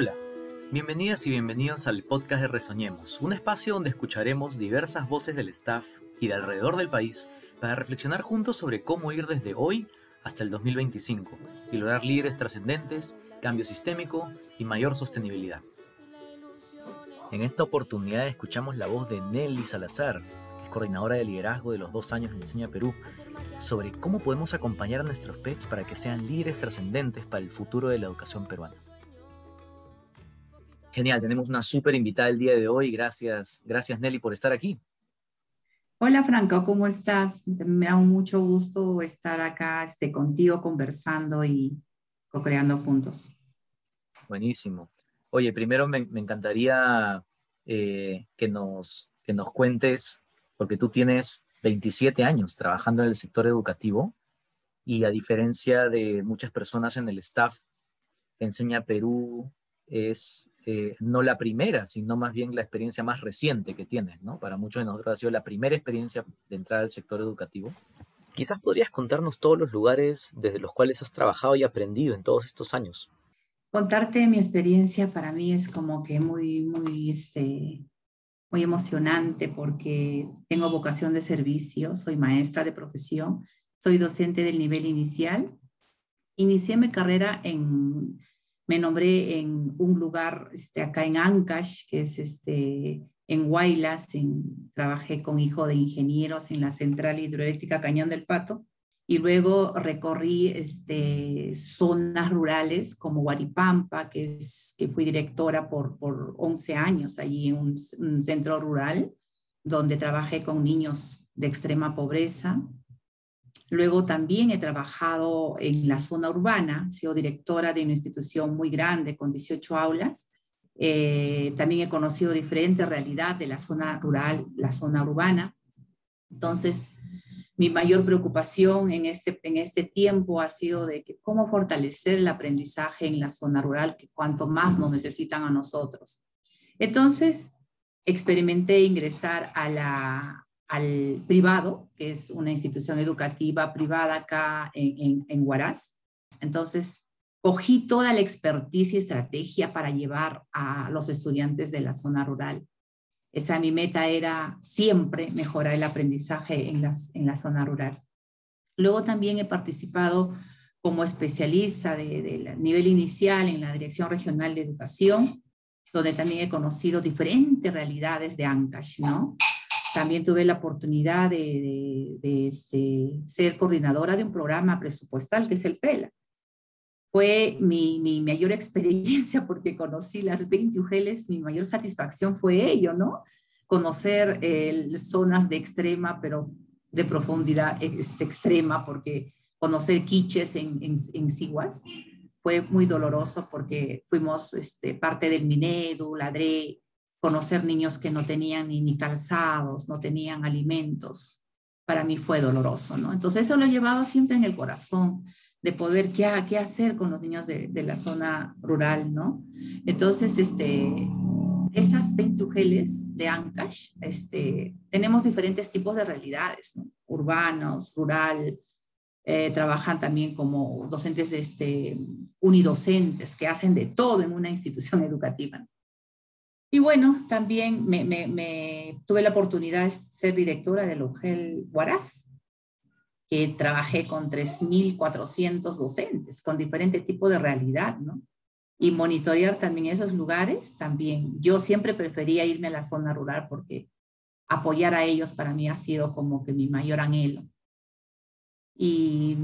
Hola, bienvenidas y bienvenidos al podcast de Resoñemos, un espacio donde escucharemos diversas voces del staff y de alrededor del país para reflexionar juntos sobre cómo ir desde hoy hasta el 2025 y lograr líderes trascendentes, cambio sistémico y mayor sostenibilidad. En esta oportunidad escuchamos la voz de Nelly Salazar, que es coordinadora de liderazgo de los dos años de Enseña Perú, sobre cómo podemos acompañar a nuestros PECs para que sean líderes trascendentes para el futuro de la educación peruana. Genial, tenemos una súper invitada el día de hoy. Gracias, gracias Nelly por estar aquí. Hola Franco, ¿cómo estás? Me da mucho gusto estar acá este, contigo conversando y co-creando juntos. Buenísimo. Oye, primero me, encantaría eh, que, nos, que nos cuentes, porque tú tienes 27 años trabajando en el sector educativo y a diferencia de muchas personas en el staff, Enseña Perú es eh, no la primera, sino más bien la experiencia más reciente que tienes, ¿no? Para muchos de nosotros ha sido la primera experiencia de entrar al sector educativo. Quizás podrías contarnos todos los lugares desde los cuales has trabajado y aprendido en todos estos años. Contarte mi experiencia para mí es como que muy, muy, este, muy emocionante porque tengo vocación de servicio, soy maestra de profesión, soy docente del nivel inicial. Inicié mi carrera en me nombré en un lugar este, acá en Ancash, que es este, en Huaylas, trabajé con hijo de ingenieros en la central hidroeléctrica Cañón del Pato, y luego recorrí este, zonas rurales como Guaripampa, que, es, que fui directora por, por 11 años allí en un centro rural, donde trabajé con niños de extrema pobreza, Luego también he trabajado en la zona urbana, he sido directora de una institución muy grande con 18 aulas. Eh, también he conocido diferentes realidades de la zona rural, la zona urbana. Entonces, mi mayor preocupación en este, en este tiempo ha sido de que cómo fortalecer el aprendizaje en la zona rural, que cuanto más nos necesitan a nosotros. Entonces, experimenté ingresar a la, al privado, que es una institución educativa privada acá en, en, Huaraz. Entonces, cogí toda la experticia y estrategia para llevar a los estudiantes de la zona rural. Esa mi meta era siempre mejorar el aprendizaje en, las, en la zona rural. Luego también he participado como especialista de, de, nivel inicial en la Dirección Regional de Educación, donde también he conocido diferentes realidades de Ancash, ¿no? También tuve la oportunidad de, este, ser coordinadora de un programa presupuestal que es el FELA. Fue mi, mayor experiencia porque conocí las 20 UGELs, mi mayor satisfacción fue ello, ¿no? Conocer zonas de extrema, pero de profundidad este, extrema, porque conocer quiches en, en, en Siguas fue muy doloroso porque fuimos este, parte del Minedu, Ladré, conocer niños que no tenían ni, calzados, no tenían alimentos, para mí fue doloroso, ¿no? Entonces eso lo he llevado siempre en el corazón, de poder qué, qué hacer con los niños de, la zona rural, ¿no? Entonces, este, estas 20 de Ancash, este, tenemos diferentes tipos de realidades, ¿no? urbanos, rural, eh, trabajan también como docentes este, unidocentes que hacen de todo en una institución educativa. Y bueno, también me, tuve la oportunidad de ser directora del UGEL Huaraz, que trabajé con 3.400 docentes, con diferente tipo de realidad, ¿no? Y monitorear también esos lugares, también. Yo siempre prefería irme a la zona rural porque apoyar a ellos para mí ha sido como que mi mayor anhelo. Y,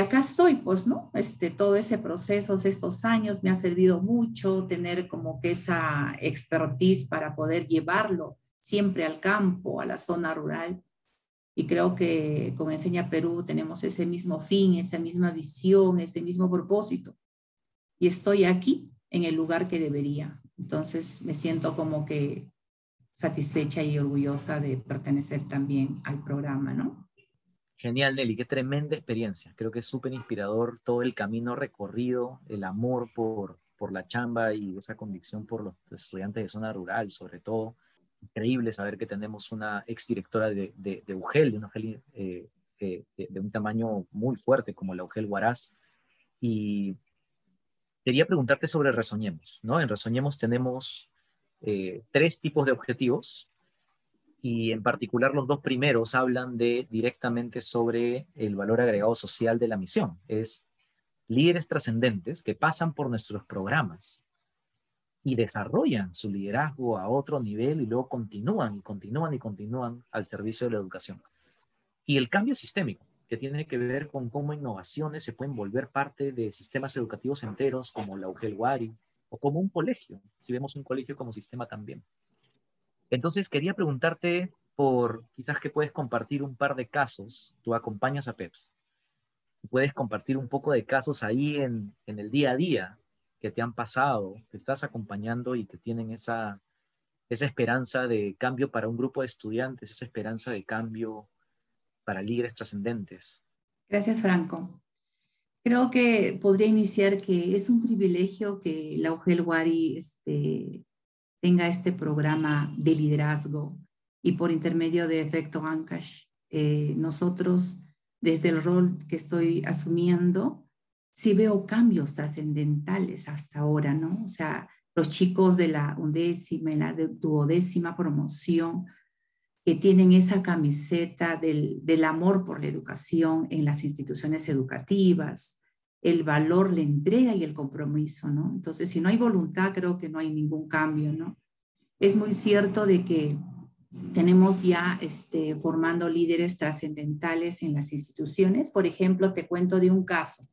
acá estoy, pues, ¿no? Este, todo ese proceso, estos años me ha servido mucho tener como que esa expertise para poder llevarlo siempre al campo, a la zona rural. Y creo que con Enseña Perú tenemos ese mismo fin, esa misma visión, ese mismo propósito. Y estoy aquí en el lugar que debería. Entonces me siento como que satisfecha y orgullosa de pertenecer también al programa, ¿no? Genial, Nelly, qué tremenda experiencia. Creo que es súper inspirador todo el camino recorrido, el amor por, por la chamba y esa convicción por los estudiantes de zona rural, sobre todo. Increíble saber que tenemos una exdirectora de, de, de UGEL, de, eh, eh, un tamaño muy fuerte como la UGEL Huaraz. Y quería preguntarte sobre Resoñemos, ¿no? En Resoñemos tenemos eh, tres tipos de objetivos y en particular los dos primeros hablan de directamente sobre el valor agregado social de la misión. Es líderes trascendentes que pasan por nuestros programas y desarrollan su liderazgo a otro nivel y luego continúan y continúan y continúan al servicio de la educación. Y el cambio sistémico, que tiene que ver con cómo innovaciones se pueden volver parte de sistemas educativos enteros como la UGEL Wari o como un colegio, si vemos un colegio como sistema también. Entonces, quería preguntarte por quizás que puedes compartir un par de casos, tú acompañas a PEPS, puedes compartir un poco de casos ahí en, en el día a día que te han pasado, que estás acompañando y que tienen esa, esa esperanza de cambio para un grupo de estudiantes, esa esperanza de cambio para líderes trascendentes. Gracias, Franco. Creo que podría iniciar que es un privilegio que la UGEL Wari este, tenga este programa de liderazgo y por intermedio de Efecto Ancash, eh, nosotros, desde el rol que estoy asumiendo, sí veo cambios trascendentales hasta ahora, ¿no? O sea, los chicos de la undécima y la duodécima promoción que tienen esa camiseta del, del amor por la educación en las instituciones educativas, el valor, la entrega y el compromiso, ¿no? Entonces, si no hay voluntad, creo que no hay ningún cambio, ¿no? Es muy cierto de que tenemos ya este, formando líderes trascendentales en las instituciones. Por ejemplo, te cuento de un caso.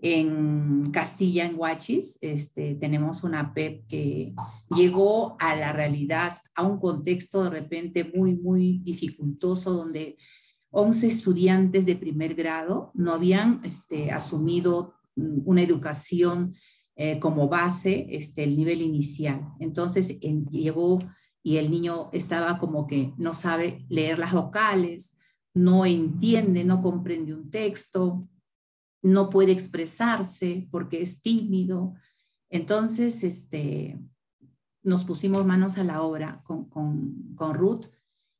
En Castilla, en Huachis, este, tenemos una PEP que llegó a la realidad, a un contexto de repente muy, muy dificultoso, donde 11 estudiantes de primer grado no habían este, asumido mm, una educación eh, como base este, el nivel inicial. Entonces llegó y el niño estaba como que no sabe leer las vocales, no entiende, no comprende un texto, no puede expresarse porque es tímido. Entonces, este, nos pusimos manos a la obra con, con, con Ruth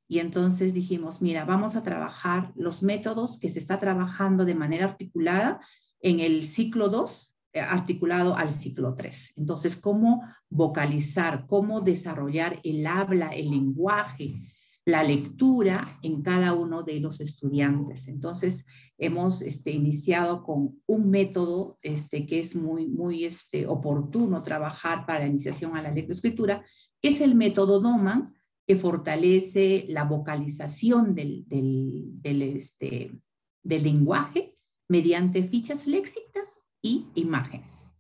y entonces dijimos, mira, vamos a trabajar los métodos que se está trabajando de manera articulada en el ciclo 2, eh, articulado al ciclo 3. Entonces, cómo vocalizar, cómo desarrollar el habla, el lenguaje, la lectura en cada uno de los estudiantes. Entonces, hemos este, iniciado con un método este, que es muy, muy este, oportuno trabajar para la iniciación a la lectoescritura, que es el método Doman, que fortalece la vocalización del, este, del lenguaje mediante fichas léxicas y imágenes.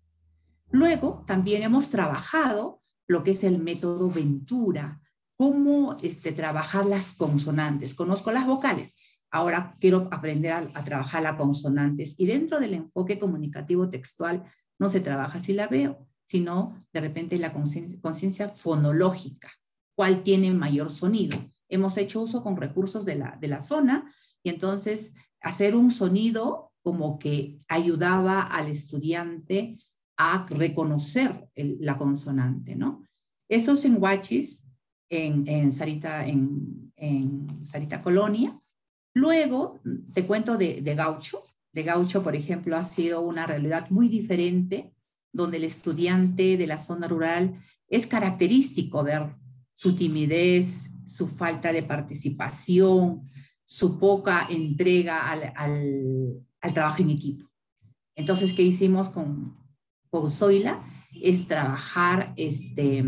Luego, también hemos trabajado lo que es el método Ventura, cómo este, trabajar las consonantes. Conozco las vocales, ahora quiero aprender a, a, trabajar las consonantes. Y dentro del enfoque comunicativo textual no se trabaja si la veo, sino de repente la conciencia fonológica cuál tiene mayor sonido. Hemos hecho uso con recursos de la, de la zona y entonces hacer un sonido como que ayudaba al estudiante a reconocer la consonante, ¿no? Esos en Huachis, en, en, Sarita, en, en Sarita Colonia. Luego, te cuento de, de Gaucho. De Gaucho, por ejemplo, ha sido una realidad muy diferente, donde el estudiante de la zona rural es característico ver su timidez, su falta de participación, su poca entrega al, trabajo en equipo. Entonces, ¿qué hicimos con, con Zoila? Es trabajar este,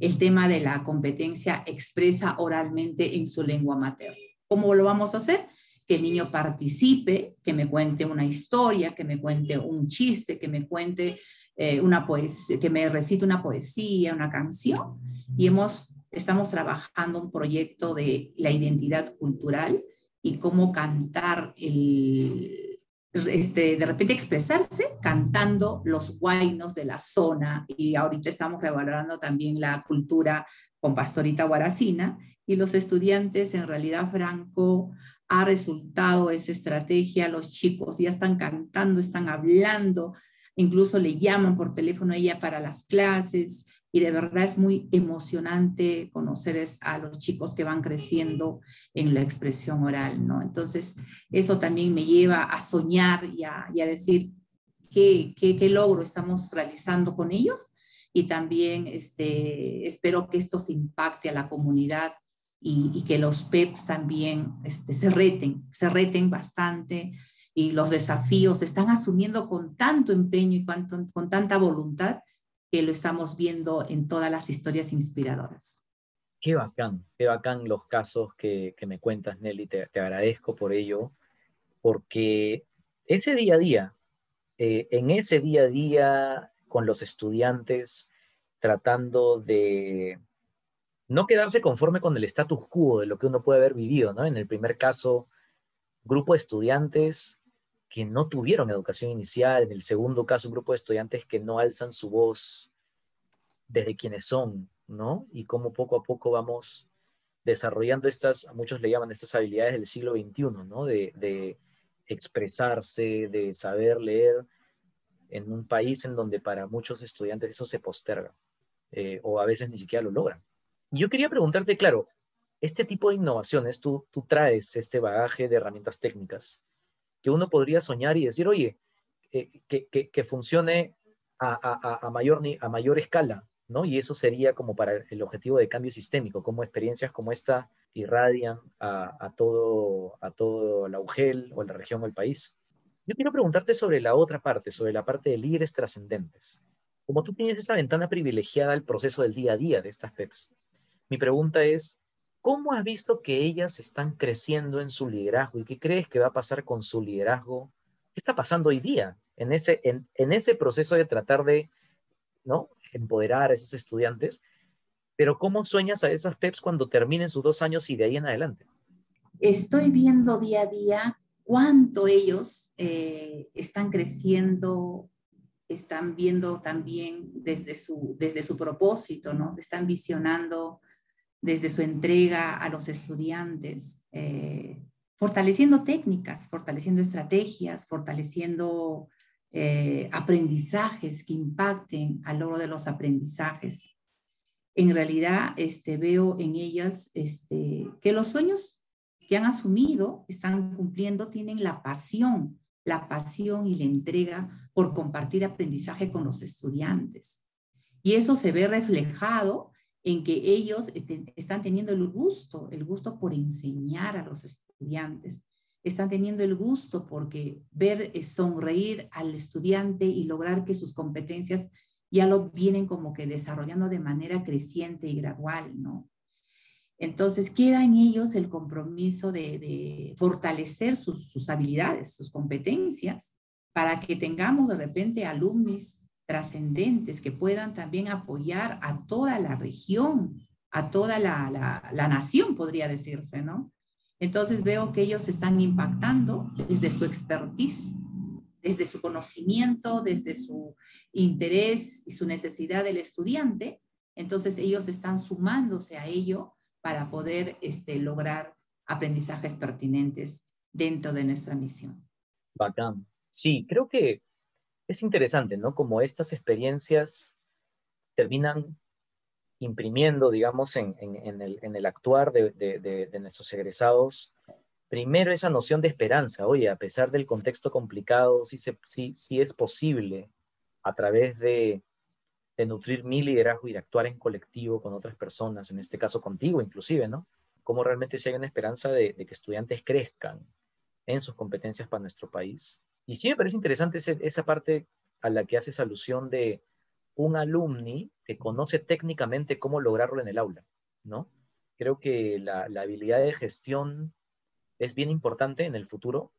el tema de la competencia expresa oralmente en su lengua materna. ¿Cómo lo vamos a hacer? Que el niño participe, que me cuente una historia, que me cuente un chiste, que me cuente eh, una poesía, que me recite una poesía, una canción y hemos, estamos trabajando un proyecto de la identidad cultural y cómo cantar el, este, de repente expresarse cantando los guainos de la zona y ahorita estamos revalorando también la cultura con Pastorita Guaracina y los estudiantes en realidad Franco ha resultado esa estrategia, los chicos ya están cantando, están hablando, incluso le llaman por teléfono a ella para las clases, y de verdad es muy emocionante conocer a los chicos que van creciendo en la expresión oral, ¿no? Entonces, eso también me lleva a soñar y a, decir, qué, qué, logro estamos realizando con ellos y también este, espero que esto se impacte a la comunidad y, que los PEPs también este, se reten, se reten bastante y los desafíos se están asumiendo con tanto empeño y con, con tanta voluntad que lo estamos viendo en todas las historias inspiradoras. Qué bacán, qué bacán los casos que, que me cuentas, Nelly. Te, te, agradezco por ello, porque ese día a día, eh, en ese día a día con los estudiantes, tratando de no quedarse conforme con el status quo de lo que uno puede haber vivido, ¿no? En el primer caso, grupo de estudiantes que no tuvieron educación inicial, en el segundo caso, un grupo de estudiantes que no alzan su voz desde quienes son, ¿no? Y cómo poco a poco vamos desarrollando estas, muchos le llaman estas habilidades del siglo XXI, ¿no? De, expresarse, de saber leer en un país en donde para muchos estudiantes eso se posterga, eh, o a veces ni siquiera lo logran. Yo quería preguntarte, claro, este tipo de innovaciones, tú, tú traes este bagaje de herramientas técnicas que uno podría soñar y decir, oye, eh, que, funcione a, mayor, a mayor escala, ¿no? Y eso sería como para el objetivo de cambio sistémico, como experiencias como esta irradian a, todo, a todo la UGEL o la región o el país. Yo quiero preguntarte sobre la otra parte, sobre la parte de líderes trascendentes. Como tú tienes esa ventana privilegiada al proceso del día a día de estas PEPs, mi pregunta es, ¿cómo has visto que ellas están creciendo en su liderazgo y qué crees que va a pasar con su liderazgo? ¿Qué está pasando hoy día en ese, en ese proceso de tratar de ¿no? empoderar a esos estudiantes, pero ¿cómo sueñas a esas PEPs cuando terminen sus dos años y de ahí en adelante? Estoy viendo día a día cuánto ellos eh, están creciendo, están viendo también desde su, desde su propósito, ¿no? Están visionando desde su entrega a los estudiantes, eh, fortaleciendo técnicas, fortaleciendo estrategias, fortaleciendo eh, aprendizajes que impacten al logro de los aprendizajes. En realidad, este, veo en ellas este, que los sueños que han asumido, están cumpliendo, tienen la pasión, la pasión y la entrega por compartir aprendizaje con los estudiantes. Y eso se ve reflejado en que ellos están teniendo el gusto, el gusto por enseñar a los estudiantes, están teniendo el gusto porque ver eh, sonreír al estudiante y lograr que sus competencias ya lo vienen como que desarrollando de manera creciente y gradual, ¿no? Entonces queda en ellos el compromiso de, fortalecer sus, sus, habilidades, sus competencias, para que tengamos de repente alumnos trascendentes que puedan también apoyar a toda la región, a toda la, la, nación, podría decirse, ¿no? Entonces veo que ellos están impactando desde su expertise, desde su conocimiento, desde su interés y su necesidad del estudiante. Entonces ellos están sumándose a ello para poder este, lograr aprendizajes pertinentes dentro de nuestra misión. Bacán. Sí, creo que es interesante, ¿no? Como estas experiencias terminan imprimiendo, digamos, en, el, actuar de, nuestros egresados, primero esa noción de esperanza. Oye, a pesar del contexto complicado, sí, es posible a través de, nutrir mi liderazgo y de actuar en colectivo con otras personas, en este caso contigo inclusive, ¿no? Cómo realmente si hay una esperanza de, que estudiantes crezcan en sus competencias para nuestro país. Y sí me parece interesante esa parte a la que haces alusión de un alumni que conoce técnicamente cómo lograrlo en el aula, ¿no? Creo que la, habilidad de gestión es bien importante en el futuro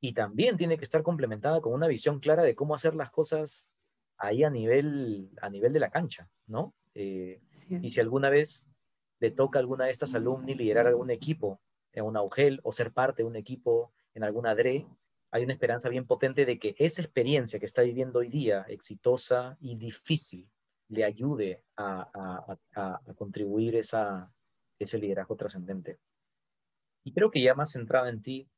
y también tiene que estar complementada con una visión clara de cómo hacer las cosas ahí a nivel, a nivel de la cancha, ¿no? Eh, y si alguna vez le toca a alguna de estas alumni liderar algún equipo en una UGEL o ser parte de un equipo en alguna DRE, hay una esperanza bien potente de que esa experiencia que está viviendo hoy día, exitosa y difícil, le ayude a, contribuir esa, ese liderazgo trascendente. Y creo que ya más centrado en ti,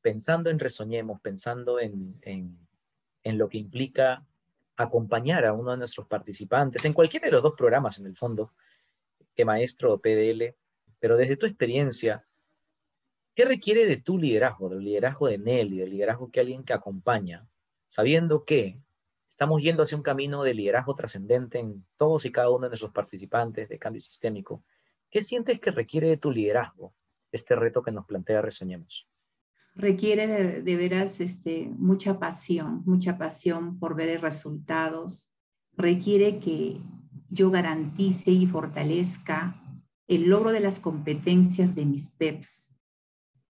pensando en Resoñemos, pensando en, en lo que implica acompañar a uno de nuestros participantes en cualquiera de los dos programas, en el fondo, que maestro o PDL, pero desde tu experiencia, ¿Qué requiere de tu liderazgo, del liderazgo de Nelly, del liderazgo que alguien que acompaña, sabiendo que estamos yendo hacia un camino de liderazgo trascendente en todos y cada uno de nuestros participantes de cambio sistémico, ¿qué sientes que requiere de tu liderazgo este reto que nos plantea Resoñemos? Requiere de, veras este, mucha pasión, mucha pasión por ver resultados. Requiere que yo garantice y fortalezca el logro de las competencias de mis PEPs,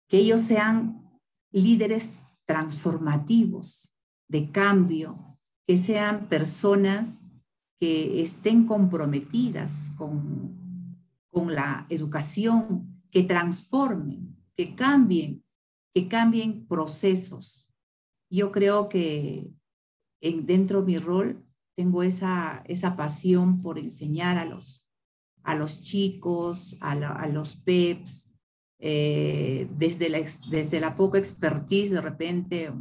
que ellos sean líderes transformativos, de cambio, que sean personas que estén comprometidas con, con la educación, que transformen, que cambien, que cambien procesos. Yo creo que en, dentro de mi rol tengo esa, esa pasión por enseñar a los, a los chicos, a, a los PEPs, eh, desde, la, desde la poca expertise de repente,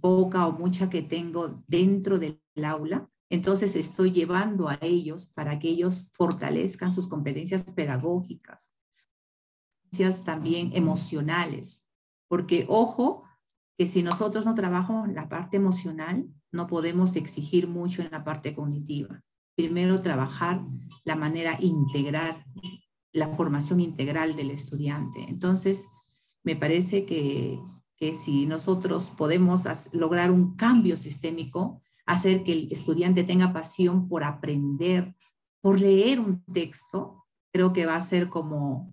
poca o mucha que tengo dentro del aula, entonces estoy llevando a ellos para que ellos fortalezcan sus competencias pedagógicas, también emocionales, porque ojo, que si nosotros no trabajamos la parte emocional, no podemos exigir mucho en la parte cognitiva. Primero trabajar la manera integral, la formación integral del estudiante. Entonces, me parece que, que si nosotros podemos lograr un cambio sistémico, hacer que el estudiante tenga pasión por aprender, por leer un texto, creo que va a ser como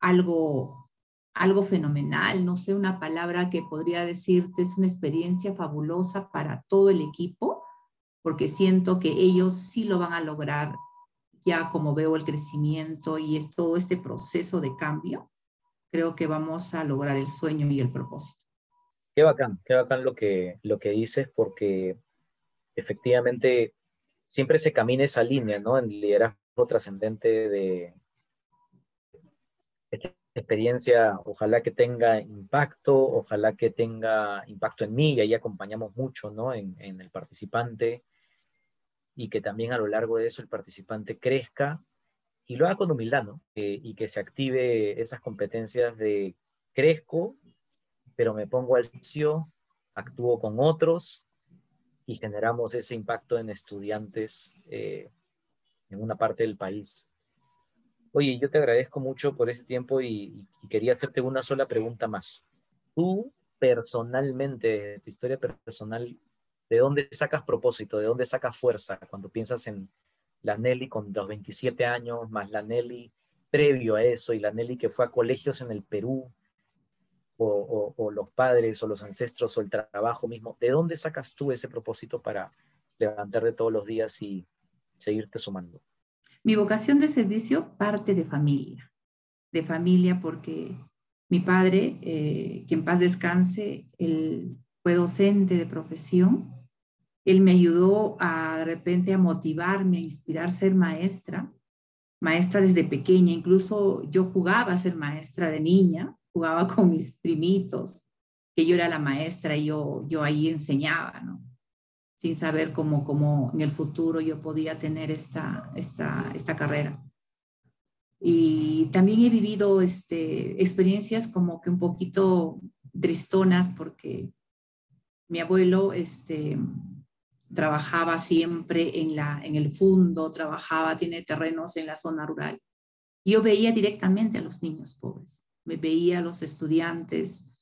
algo, algo fenomenal, no sé, una palabra que podría decirte es una experiencia fabulosa para todo el equipo, porque siento que ellos sí lo van a lograr ya como veo el crecimiento y es todo este proceso de cambio, creo que vamos a lograr el sueño y el propósito. Qué bacán, qué bacán lo que, lo que dices, porque efectivamente siempre se camina esa línea, ¿no? En liderazgo trascendente de esta experiencia, ojalá que tenga impacto, ojalá que tenga impacto en mí, y ahí acompañamos mucho, ¿no? En, en el participante, y que también a lo largo de eso el participante crezca y lo haga con humildad, ¿no? Eh, y que se active esas competencias de crezco, pero me pongo al sitio, actúo con otros y generamos ese impacto en estudiantes eh, en una parte del país. Oye, yo te agradezco mucho por ese tiempo y, quería hacerte una sola pregunta más. Tú personalmente, tu historia personal, ¿De dónde sacas propósito? ¿De dónde sacas fuerza cuando piensas en la Nelly con los 27 años, más la Nelly previo a eso y la Nelly que fue a colegios en el Perú, o, los padres o los ancestros o el trabajo mismo? ¿De dónde sacas tú ese propósito para levantarte todos los días y seguirte sumando? Mi vocación de servicio parte de familia, de familia porque mi padre, eh, que en paz descanse, él fue docente de profesión él me ayudó a de repente a motivarme, a inspirar ser maestra, maestra desde pequeña. Incluso yo jugaba a ser maestra de niña, jugaba con mis primitos, que yo era la maestra y yo, yo ahí enseñaba, ¿no? Sin saber cómo, cómo en el futuro yo podía tener esta, esta, esta carrera. Y también he vivido este, experiencias como que un poquito tristonas porque mi abuelo este, trabajaba siempre en, la, en el fondo, trabajaba, tiene terrenos en la zona rural. Yo veía directamente a los niños pobres, me veía a los estudiantes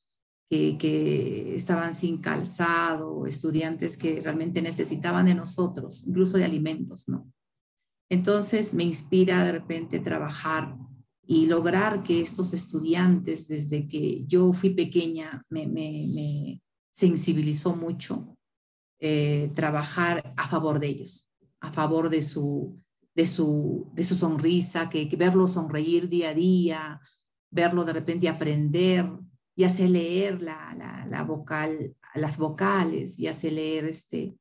que, que estaban sin calzado, estudiantes que realmente necesitaban de nosotros, incluso de alimentos, ¿no? Entonces me inspira de repente trabajar y lograr que estos estudiantes, desde que yo fui pequeña, me, me, me sensibilizó mucho eh, trabajar a favor de ellos, a favor de su, de su, de su sonrisa, que, verlo sonreír día a día, verlo de repente aprender, y hace leer la, la, vocal, las vocales, y hace leer este,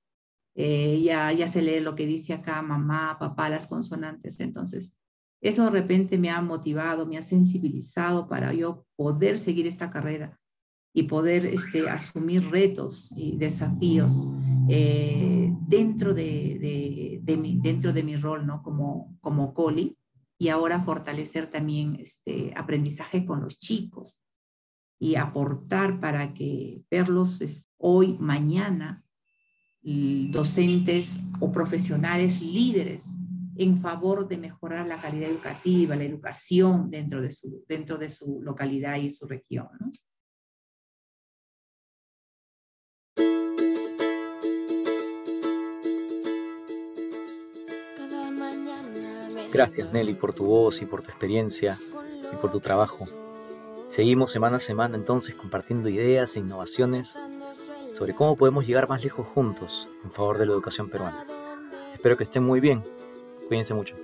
eh, ya, ya se lee lo que dice acá mamá, papá, las consonantes. Entonces, eso de repente me ha motivado, me ha sensibilizado para yo poder seguir esta carrera y poder este, asumir retos y desafíos eh, dentro, de, mi, dentro de mi rol ¿no? como, como coli y ahora fortalecer también este aprendizaje con los chicos y aportar para que verlos hoy, mañana, docentes o profesionales líderes en favor de mejorar la calidad educativa, la educación dentro de su, dentro de su localidad y su región. Gracias Nelly por tu voz y por tu experiencia y por tu trabajo. Seguimos semana a semana entonces compartiendo ideas e innovaciones sobre cómo podemos llegar más lejos juntos en favor de la educación peruana. Espero que estén muy bien. Cuídense mucho.